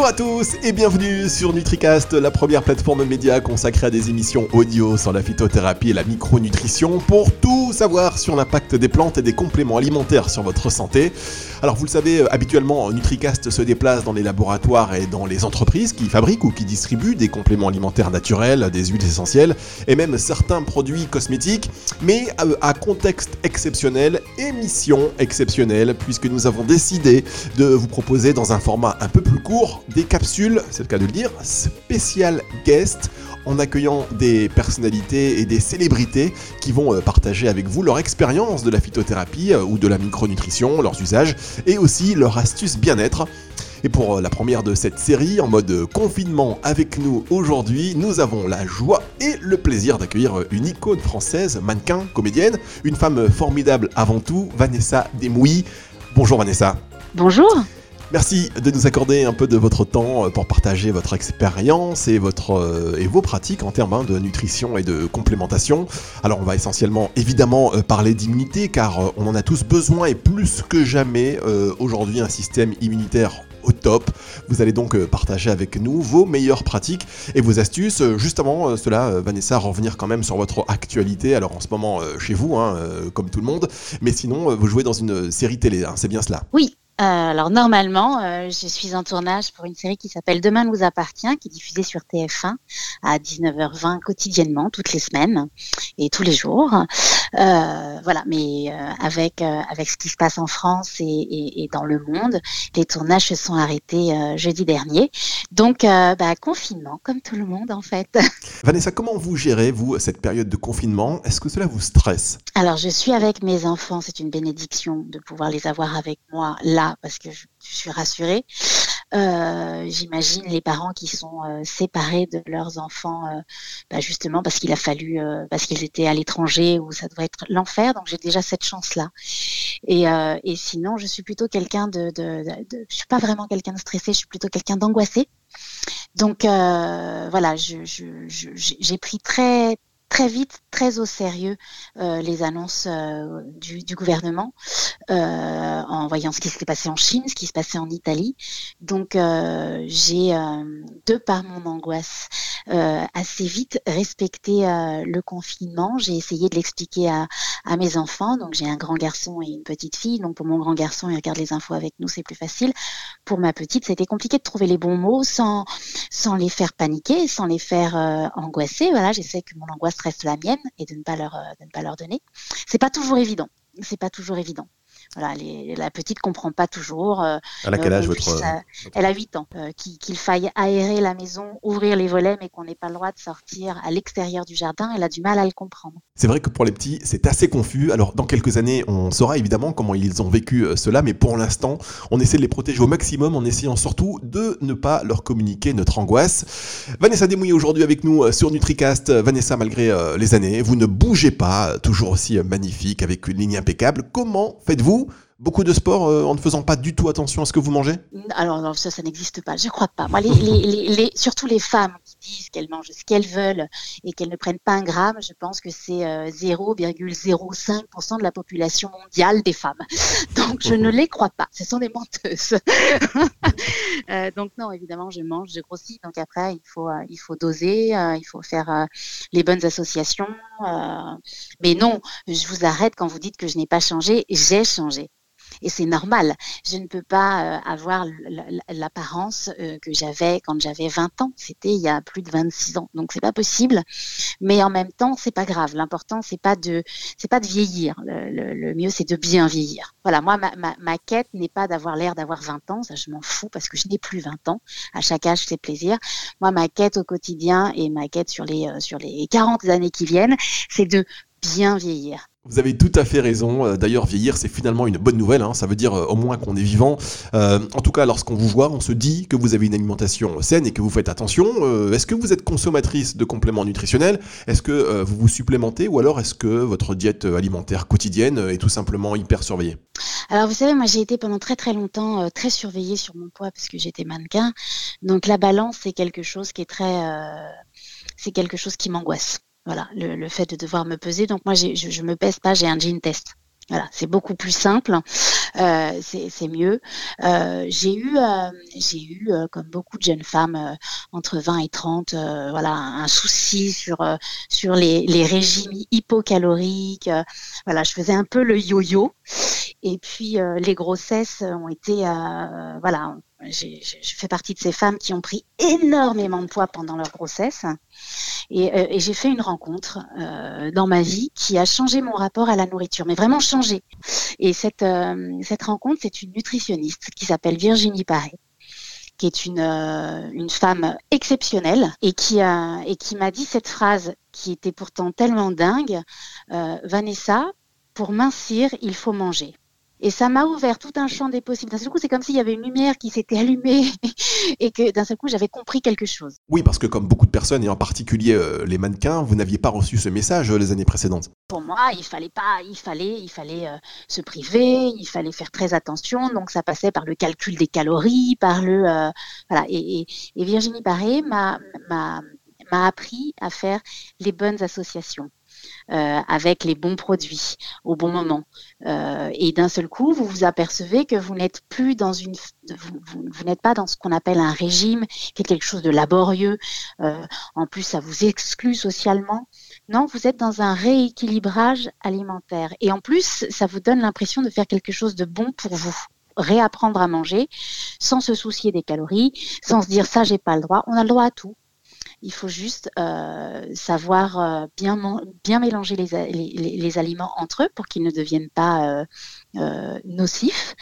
Bonjour à tous et bienvenue sur NutriCast, la première plateforme média consacrée à des émissions audio sur la phytothérapie et la micronutrition pour tout savoir sur l'impact des plantes et des compléments alimentaires sur votre santé. Alors vous le savez, habituellement NutriCast se déplace dans les laboratoires et dans les entreprises qui fabriquent ou qui distribuent des compléments alimentaires naturels, des huiles essentielles et même certains produits cosmétiques, mais euh, à contexte exceptionnel et mission exceptionnelle puisque nous avons décidé de vous proposer dans un format un peu plus court des capsules, c'est le cas de le dire, spécial guest en accueillant des personnalités et des célébrités qui vont euh, partager avec vous leur expérience de la phytothérapie euh, ou de la micronutrition, leurs usages et aussi leurs astuces bien-être. Et pour euh, la première de cette série, en mode confinement avec nous aujourd'hui, nous avons la joie et le plaisir d'accueillir une icône française, mannequin, comédienne, une femme formidable avant tout, Vanessa Desmouilles. Bonjour Vanessa. Bonjour. Merci de nous accorder un peu de votre temps euh, pour partager votre expérience et, euh, et vos pratiques en termes hein, de nutrition et de complémentation. Alors on va essentiellement évidemment euh, parler d'immunité car on en a tous besoin et plus que jamais aujourd'hui un système immunitaire au top. Vous allez donc partager avec nous vos meilleures pratiques et vos astuces. Juste avant cela, Vanessa, revenir quand même sur votre actualité. Alors en ce moment chez vous, hein, comme tout le monde, mais sinon vous jouez dans une série télé, hein, c'est bien cela? Oui, euh, alors normalement, euh, je suis en tournage pour une série qui s'appelle Demain nous appartient, qui est diffusée sur TF1 à 19h20 quotidiennement, toutes les semaines et tous les jours. Euh, voilà, mais avec avec ce qui se passe en France et, dans le monde, les tournages se sont arrêtés jeudi dernier. Donc, bah, confinement, comme tout le monde en fait. Vanessa, comment vous gérez vous cette période de confinement? Est-ce que cela vous stresse? Alors, je suis avec mes enfants. C'est une bénédiction de pouvoir les avoir avec moi là parce que je, suis rassurée. Euh, j'imagine les parents qui sont euh, séparés de leurs enfants, euh, bah, justement parce qu'il a fallu, parce qu'ils étaient à l'étranger où ça doit être l'enfer. Donc j'ai déjà cette chance-là. Et, sinon, je suis plutôt quelqu'un de, de, de, je suis pas vraiment quelqu'un de stressé, je suis plutôt quelqu'un d'angoissé. Donc voilà, j'ai pris très très vite, très au sérieux euh, les annonces euh, du, du, gouvernement euh, en voyant ce qui s'était passé en Chine, ce qui se passait en Italie. Donc j'ai, de par mon angoisse, assez vite respecté le confinement. J'ai essayé de l'expliquer à, à, mes enfants. Donc j'ai un grand garçon et une petite fille. Donc pour mon grand garçon, il regarde les infos avec nous, c'est plus facile. Pour ma petite, c'était compliqué de trouver les bons mots sans, sans les faire paniquer, sans les faire angoisser. Voilà, j'essaie que mon angoisse reste la mienne et de ne pas leur, euh, de ne pas leur donner. C'est pas toujours évident. C'est pas toujours évident. Voilà, la petite comprend pas toujours. Euh, à quel âge euh, votre... Elle a 8 ans. Euh, qu'il faille aérer la maison, ouvrir les volets, mais qu'on n'ait pas le droit de sortir à l'extérieur du jardin, elle a du mal à le comprendre. C'est vrai que pour les petits, c'est assez confus. Alors, dans quelques années, on saura évidemment comment ils ont vécu cela, mais pour l'instant, on essaie de les protéger au maximum en essayant surtout de ne pas leur communiquer notre angoisse. Vanessa Desmouilles aujourd'hui avec nous sur NutriCast. Vanessa, malgré les années, vous ne bougez pas, toujours aussi magnifique, avec une ligne impeccable. Comment faites-vous beaucoup de sport euh, en ne faisant pas du tout attention à ce que vous mangez? Alors ça, ça n'existe pas. Je crois pas. Moi, surtout les femmes qui disent qu'elles mangent ce qu'elles veulent et qu'elles ne prennent pas un gramme, je pense que c'est 0,05% euh, de la population mondiale des femmes. Donc je ne les crois pas. Ce sont des menteuses. Euh, donc non, évidemment, je mange, je grossis. Donc après, il faut, il faut doser, il faut faire les bonnes associations. Mais non, je vous arrête quand vous dites que je n'ai pas changé. J'ai changé et c'est normal. Je ne peux pas euh, avoir l'apparence euh, que j'avais quand j'avais 20 ans. C'était il y a plus de 26 ans. Donc c'est pas possible. Mais en même temps, c'est pas grave. L'important c'est pas de c'est pas de vieillir. Le, mieux c'est de bien vieillir. Voilà, moi ma, ma, quête n'est pas d'avoir l'air d'avoir 20 ans, ça je m'en fous parce que je n'ai plus 20 ans. À chaque âge c'est plaisir. Moi ma quête au quotidien et ma quête sur les euh, sur les 40 années qui viennent, c'est de bien vieillir. Vous avez tout à fait raison. Euh, d'ailleurs, vieillir, c'est finalement une bonne nouvelle. Hein. Ça veut dire euh, au moins qu'on est vivant. Euh, en tout cas, lorsqu'on vous voit, on se dit que vous avez une alimentation saine et que vous faites attention. est-ce que vous êtes consommatrice de compléments nutritionnels? Est-ce que vous vous supplémentez ou alors est-ce que votre diète alimentaire quotidienne est tout simplement hyper surveillée? Alors, vous savez, moi, j'ai été pendant très très longtemps très surveillée sur mon poids parce que j'étais mannequin. Donc, la balance, c'est quelque chose qui est très, c'est quelque chose qui m'angoisse. Voilà, le, fait de devoir me peser. Donc moi, je, je me pèse pas, j'ai un jean test. Voilà, c'est beaucoup plus simple, euh, c'est mieux. Euh, j'ai eu, euh, j'ai eu, comme beaucoup de jeunes femmes entre 20 et 30, voilà, un souci sur sur les, les régimes hypocaloriques. voilà, je faisais un peu le yo-yo. Et puis les grossesses ont été, voilà, j'ai fait partie de ces femmes qui ont pris énormément de poids pendant leur grossesse. Et, euh, et j'ai fait une rencontre euh, dans ma vie qui a changé mon rapport à la nourriture, mais vraiment changé. Et cette, euh, cette rencontre, c'est une nutritionniste qui s'appelle Virginie Paré qui est une, euh, une femme exceptionnelle et qui, a, et qui m'a dit cette phrase qui était pourtant tellement dingue, Vanessa, pour mincir, il faut manger. Et ça m'a ouvert tout un champ des possibles. D'un seul coup, c'est comme s'il y avait une lumière qui s'était allumée et que d'un seul coup, j'avais compris quelque chose. Oui, parce que comme beaucoup de personnes, et en particulier euh, les mannequins, vous n'aviez pas reçu ce message euh, les années précédentes. Pour moi, il fallait pas, il fallait, il fallait euh, se priver, il fallait faire très attention. Donc ça passait par le calcul des calories, par le voilà. Et, et Virginie Paré m'a m'a appris à faire les bonnes associations. Euh, avec les bons produits au bon moment. Euh, et d'un seul coup, vous vous apercevez que vous n'êtes plus dans une, vous, n'êtes pas dans ce qu'on appelle un régime, qui est quelque chose de laborieux. Euh, en plus, ça vous exclut socialement. Non, vous êtes dans un rééquilibrage alimentaire. Et en plus, ça vous donne l'impression de faire quelque chose de bon pour vous réapprendre à manger sans se soucier des calories, sans se dire ça j'ai pas le droit. On a le droit à tout. Il faut juste euh, savoir euh, bien, mélanger les, aliments entre eux pour qu'ils ne deviennent pas euh, nocif.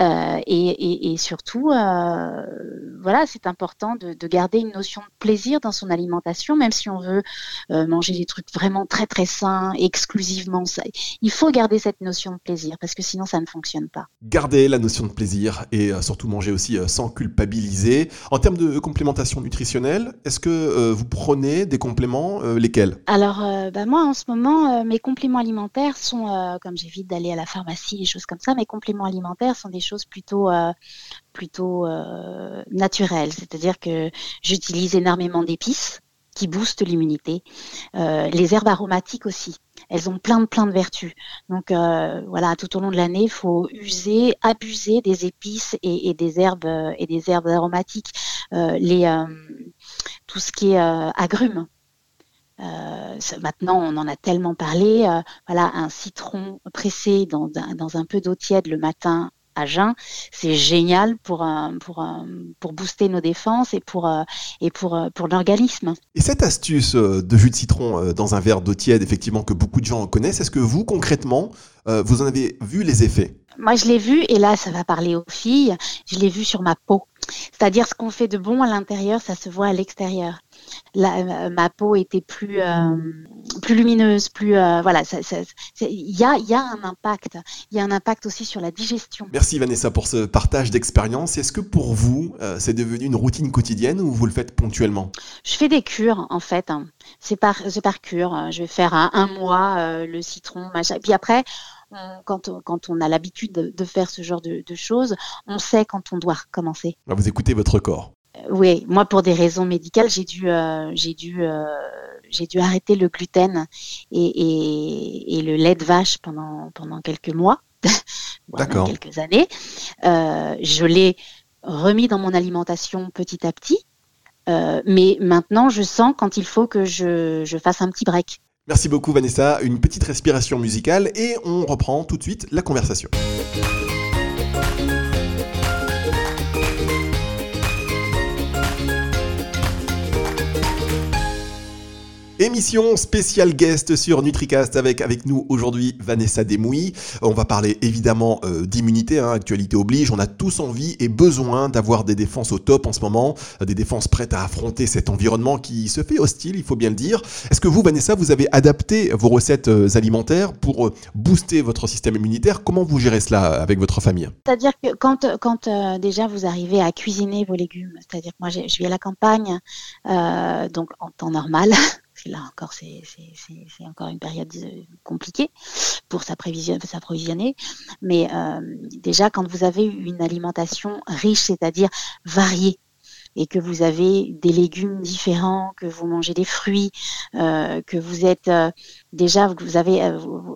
Euh, et, surtout, voilà, c'est important de, de, garder une notion de plaisir dans son alimentation, même si on veut manger des trucs vraiment très très sains, exclusivement ça. Il faut garder cette notion de plaisir parce que sinon ça ne fonctionne pas. Garder la notion de plaisir et surtout manger aussi sans culpabiliser. En termes de complémentation nutritionnelle, est-ce que vous prenez des compléments Lesquels? Alors, bah moi en ce moment, mes compléments alimentaires sont, comme j'évite d'aller à la pharmacie choses comme ça. Mes compléments alimentaires sont des choses plutôt euh, plutôt euh, naturelles, c'est-à-dire que j'utilise énormément d'épices qui boostent l'immunité, euh, les herbes aromatiques aussi. Elles ont plein de plein de vertus. Donc voilà, tout au long de l'année, il faut user, abuser des épices et, des herbes et des herbes aromatiques. les tout ce qui est agrumes, euh, maintenant, on en a tellement parlé. Euh, voilà, un citron pressé dans, dans un peu d'eau tiède le matin à jeun, c'est génial pour, pour, pour booster nos défenses et pour, euh, et pour, pour l'organisme. Et cette astuce de jus de citron dans un verre d'eau tiède, effectivement, que beaucoup de gens connaissent, est-ce que vous, concrètement, vous en avez vu les effets? Moi, je l'ai vu, et là, ça va parler aux filles, je l'ai vu sur ma peau. C'est-à-dire ce qu'on fait de bon à l'intérieur, ça se voit à l'extérieur. Euh, ma peau était plus euh, plus lumineuse, plus euh, voilà. Il y a, y a un impact. Il y a un impact aussi sur la digestion. Merci Vanessa pour ce partage d'expérience. Est-ce que pour vous, c'est devenu une routine quotidienne ou vous le faites ponctuellement? Je fais des cures en fait. C'est par par cure. Je vais faire un, un mois le citron, machin. Puis après quand, on, quand on a l'habitude de, faire ce genre de, choses, on sait quand on doit recommencer. Vous écoutez votre corps. Euh, oui, moi pour des raisons médicales, j'ai dû, euh, j'ai dû, euh, j'ai dû arrêter le gluten et, et, le lait de vache pendant pendant quelques mois, voire quelques années. je l'ai remis dans mon alimentation petit à petit, mais maintenant je sens quand il faut que je, je fasse un petit break. Merci beaucoup Vanessa, une petite respiration musicale et on reprend tout de suite la conversation. Émission spéciale guest sur NutriCast avec, avec nous aujourd'hui Vanessa Demouy. On va parler évidemment euh, d'immunité, hein, actualité oblige. On a tous envie et besoin d'avoir des défenses au top en ce moment, euh, des défenses prêtes à affronter cet environnement qui se fait hostile, il faut bien le dire. Est-ce que vous, Vanessa, vous avez adapté vos recettes euh, alimentaires pour booster votre système immunitaire? Comment vous gérez cela avec votre famille? C'est-à-dire que quand, quand déjà vous arrivez à cuisiner vos légumes, c'est-à-dire que moi je vis à la campagne, donc en temps normal. Là encore c'est encore une période euh, compliquée pour s'approvisionner. Mais euh, déjà, quand vous avez une alimentation riche, c'est-à-dire variée, et que vous avez des légumes différents, que vous mangez des fruits, euh, que vous êtes déjà, vous avez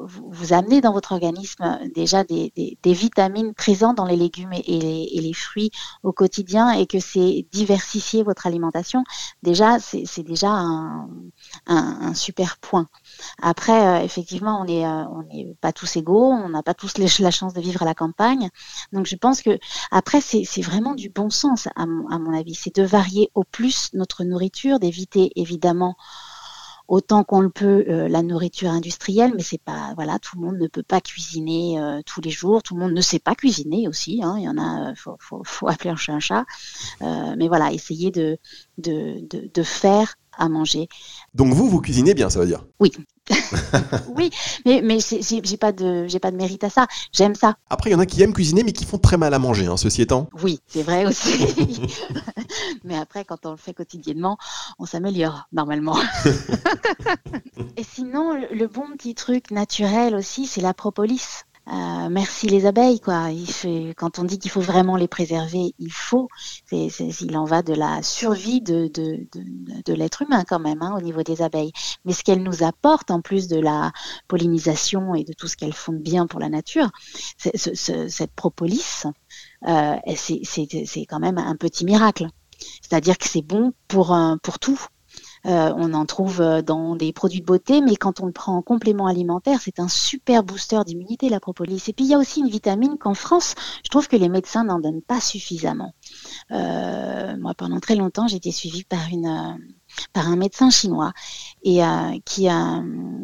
vous, amenez dans votre organisme déjà des, vitamines présentes dans les légumes et, les, fruits au quotidien et que c'est diversifier votre alimentation, déjà, c'est déjà un, super point. Après, euh, effectivement, on n'est pas tous égaux, on n'a pas tous la chance de vivre à la campagne. Donc, je pense que après, c'est vraiment du bon sens, à mon avis. C'est de varier au plus notre nourriture, d'éviter évidemment autant qu'on le peut euh, la nourriture industrielle, mais c'est pas voilà, tout le monde ne peut pas cuisiner euh, tous les jours, tout le monde ne sait pas cuisiner aussi. Hein, il y en a, euh, faut, faut, faut, appeler un chat un chat. mais voilà, essayer de, de, de, de faire à manger. Donc vous, vous cuisinez bien, ça veut dire? Oui. Oui, mais, mais j'ai pas, de, pas de mérite à ça. J'aime ça. Après, il y en a qui aiment cuisiner, mais qui font très mal à manger, hein, ceci étant. Oui, c'est vrai aussi. mais après, quand on le fait quotidiennement, on s'améliore, normalement. Et sinon, le bon petit truc naturel aussi, c'est la propolis. Euh, merci les abeilles, quoi. Il quand on dit qu'il faut vraiment les préserver, il faut. Il en va de la survie de, l'être humain quand même hein, au niveau des abeilles. Mais ce qu'elles nous apportent, en plus de la pollinisation et de tout ce qu'elles font de bien pour la nature, cette propolis, euh, c'est, c'est quand même un petit miracle. C'est-à-dire que c'est bon pour, pour tout. Euh, on en trouve euh, dans des produits de beauté, mais quand on le prend en complément alimentaire, c'est un super booster d'immunité, la propolis. Et puis il y a aussi une vitamine qu'en France, je trouve que les médecins n'en donnent pas suffisamment. Euh, moi, pendant très longtemps, j'ai été suivie par une par un médecin chinois et qui,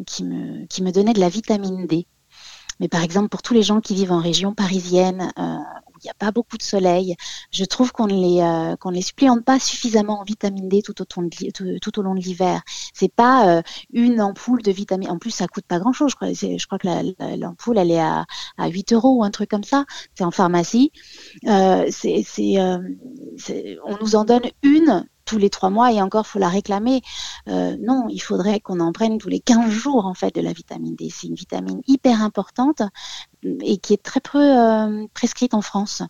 qui, me, qui me donnait de la vitamine D. Mais par exemple, pour tous les gens qui vivent en région parisienne, il n'y a pas beaucoup de soleil. Je trouve qu'on ne les euh, qu'on les pas suffisamment en vitamine D tout au, tout, au long de l'hiver. C'est pas euh, une ampoule de vitamine. En plus, ça coûte pas grand chose. Je crois, que l'ampoule elle est à, à 8 euros ou un truc comme ça. C'est en pharmacie. Euh, euh, on nous en donne une tous les trois mois et encore faut la réclamer. Euh, non, il faudrait qu'on en prenne tous les 15 jours en fait de la vitamine D. C'est une vitamine hyper importante et qui est très peu euh, prescrite en France.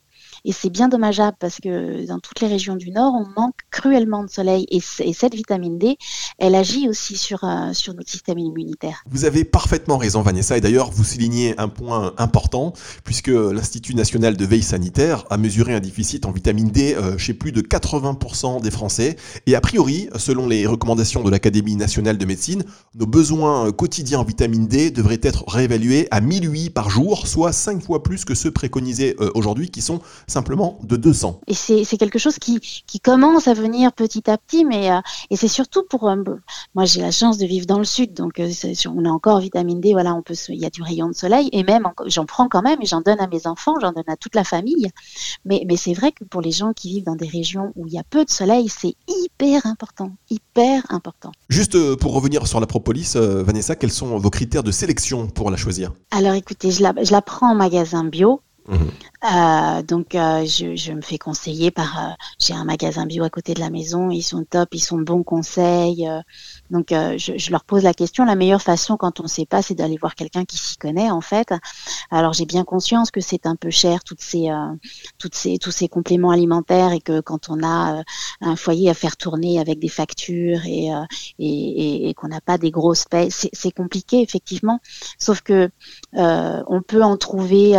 Et c'est bien dommageable parce que dans toutes les régions du Nord, on manque cruellement de soleil. Et, cette vitamine D, elle agit aussi sur, euh, sur notre système immunitaire. Vous avez parfaitement raison, Vanessa. Et d'ailleurs, vous soulignez un point important, puisque l'Institut national de veille sanitaire a mesuré un déficit en vitamine D euh, chez plus de 80% des Français. Et a priori, selon les recommandations de l'Académie nationale de médecine, nos besoins quotidiens en vitamine D devraient être réévalués à 1008 par jour, soit 5 fois plus que ceux préconisés euh, aujourd'hui, qui sont simplement de 200. Et c'est quelque chose qui, qui, commence à venir petit à petit, mais euh, et c'est surtout pour euh, moi j'ai la chance de vivre dans le sud, donc euh, on a encore vitamine D, voilà, on peut il y a du rayon de soleil et même j'en prends quand même et j'en donne à mes enfants, j'en donne à toute la famille. Mais, mais c'est vrai que pour les gens qui vivent dans des régions où il y a peu de soleil, c'est hyper important, hyper important. Juste pour revenir sur la propolis, Vanessa, quels sont vos critères de sélection pour la choisir? Alors écoutez, je la, je la prends en magasin bio. Euh, donc euh, je, je, me fais conseiller par euh, j'ai un magasin bio à côté de la maison ils sont top ils sont bons conseils donc je, je, leur pose la question. La meilleure façon quand on ne sait pas c'est d'aller voir quelqu'un qui s'y connaît en fait. Alors j'ai bien conscience que c'est un peu cher toutes ces toutes ces tous ces compléments alimentaires et que quand on a un foyer à faire tourner avec des factures et et, et, qu'on n'a pas des grosses payes c'est compliqué effectivement. Sauf que on peut en trouver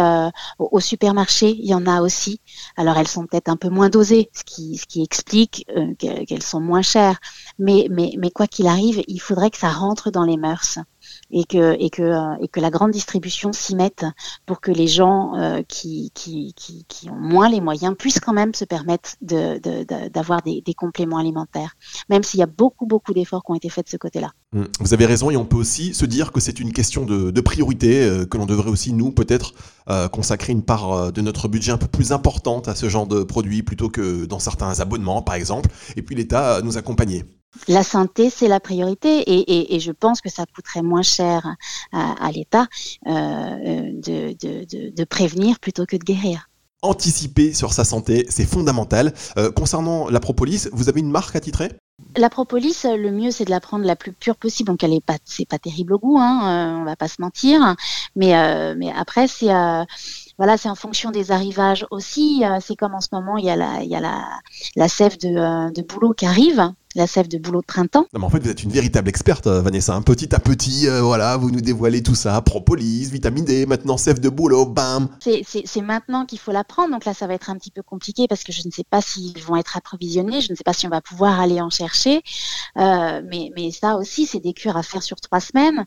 au supermarché il y en a aussi. Alors elles sont peut-être un peu moins dosées, ce qui, explique euh, qu'elles sont moins chères. Mais quoi qu'il arrive, il faudrait que ça rentre dans les mœurs euh, et que la grande distribution s'y mette pour que les gens euh, qui, ont moins les moyens puissent quand même se permettre d'avoir de, de, des, compléments alimentaires, même s'il y a beaucoup, beaucoup d'efforts qui ont été faits de ce côté-là. Mmh. Vous avez raison, et on peut aussi se dire que c'est une question de, priorité, euh, que l'on devrait aussi, nous, peut-être, consacrer une part de notre budget un peu plus importante à ce genre de produits, plutôt que dans certains abonnements, par exemple, et puis l'État nous accompagner. La santé, c'est la priorité et, je pense que ça coûterait moins cher à, l'État euh, de, prévenir plutôt que de guérir. Anticiper sur sa santé, c'est fondamental. Euh, concernant la propolis, vous avez une marque à titrer La propolis, le mieux c'est de la prendre la plus pure possible. Donc elle est pas, c'est pas terrible au goût, hein, on va pas se mentir. Mais mais après c'est voilà, c'est en fonction des arrivages aussi. c'est comme en ce moment, il y a la, il y a la, la sève de, de boulot qui arrive la sève de boulot de printemps. Non, mais en fait, vous êtes une véritable experte, euh, Vanessa. Un Petit à petit, euh, voilà, vous nous dévoilez tout ça. Propolis, vitamine D, maintenant sève de boulot, bam. C'est maintenant qu'il faut la prendre. Donc là, ça va être un petit peu compliqué parce que je ne sais pas s'ils vont être approvisionnés. Je ne sais pas si on va pouvoir aller en chercher. Euh, mais, ça aussi, c'est des cures à faire sur trois semaines.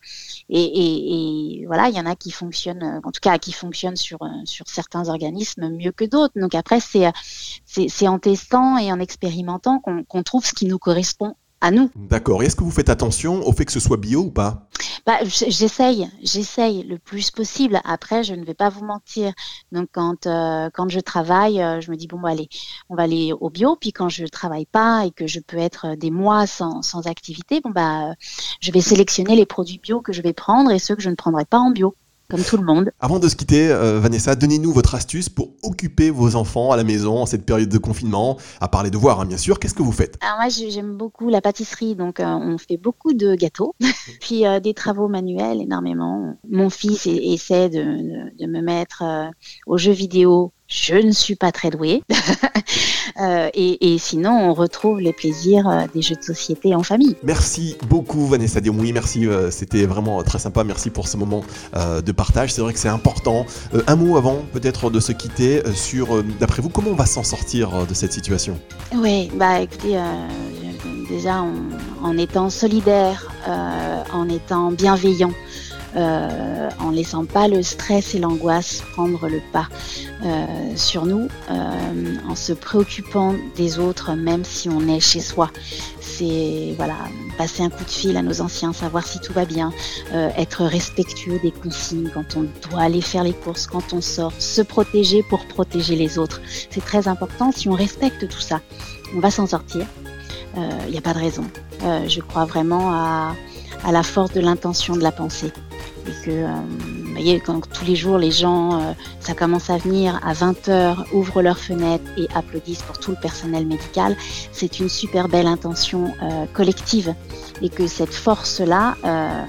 Et, voilà, il y en a qui fonctionnent, en tout cas, qui fonctionnent sur, sur certains organismes mieux que d'autres. Donc après, c'est en testant et en expérimentant qu'on trouve ce qui nous correspond à nous. D'accord. Est-ce que vous faites attention au fait que ce soit bio ou pas? Bah, J'essaye, j'essaye le plus possible. Après, je ne vais pas vous mentir. Donc, quand, euh, quand je travaille, euh, je me dis, bon, bah, allez, on va aller au bio. Puis quand je ne travaille pas et que je peux être des mois sans, sans activité, bon, bah, je vais sélectionner les produits bio que je vais prendre et ceux que je ne prendrai pas en bio comme tout le monde. Avant de se quitter, euh, Vanessa, donnez-nous votre astuce pour occuper vos enfants à la maison en cette période de confinement, à part les devoirs, hein, bien sûr. Qu'est-ce que vous faites? Alors moi, j'aime beaucoup la pâtisserie, donc euh, on fait beaucoup de gâteaux, puis euh, des travaux manuels énormément. Mon fils essaie de, me mettre aux jeux vidéo. Je ne suis pas très douée. Euh, et, sinon, on retrouve les plaisirs euh, des jeux de société en famille. Merci beaucoup, Vanessa Diomoui. Merci, euh, c'était vraiment très sympa. Merci pour ce moment de partage. C'est vrai que c'est important. un mot avant, peut-être, de se quitter sur, d'après vous, comment on va s'en sortir de cette situation? Oui, bah écoutez, déjà en, en, étant solidaire, en étant bienveillant. Euh, en laissant pas le stress et l'angoisse prendre le pas euh, sur nous, euh, en se préoccupant des autres, même si on est chez soi. C'est voilà, passer un coup de fil à nos anciens, savoir si tout va bien, être respectueux des consignes quand on doit aller faire les courses, quand on sort, se protéger pour protéger les autres. C'est très important. Si on respecte tout ça, on va s'en sortir. Il n'y a pas de raison. je crois vraiment à la force de l'intention de la pensée et que euh, vous voyez, quand tous les jours les gens, euh, ça commence à venir à 20h, ouvrent leurs fenêtres et applaudissent pour tout le personnel médical, c'est une super belle intention euh, collective et que cette force-là,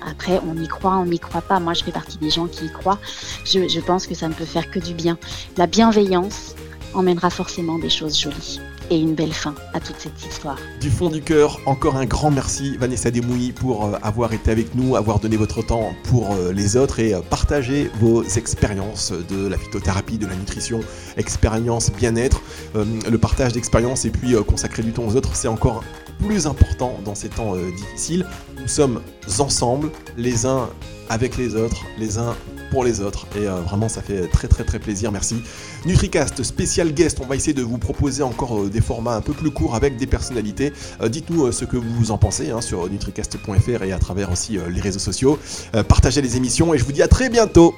après on y croit, on n'y croit pas. Moi je fais partie des gens qui y croient. Je, je pense que ça ne peut faire que du bien. La bienveillance emmènera forcément des choses jolies et une belle fin à toute cette histoire. Du fond du cœur, encore un grand merci Vanessa Demouy pour euh, avoir été avec nous, avoir donné votre temps pour euh, les autres et euh, partager vos expériences de la phytothérapie, de la nutrition, expérience bien-être. Le partage d'expériences et puis consacrer du temps aux autres, c'est encore plus important dans ces temps difficiles. Nous sommes ensemble, les uns avec les autres, les uns pour les autres. Et euh, vraiment, ça fait très très très plaisir. Merci. NutriCast, spécial guest. On va essayer de vous proposer encore euh, des formats un peu plus courts avec des personnalités. Euh, dites-nous ce que vous en pensez hein, sur nutricast.fr et à travers aussi les réseaux sociaux. partagez les émissions et je vous dis à très bientôt.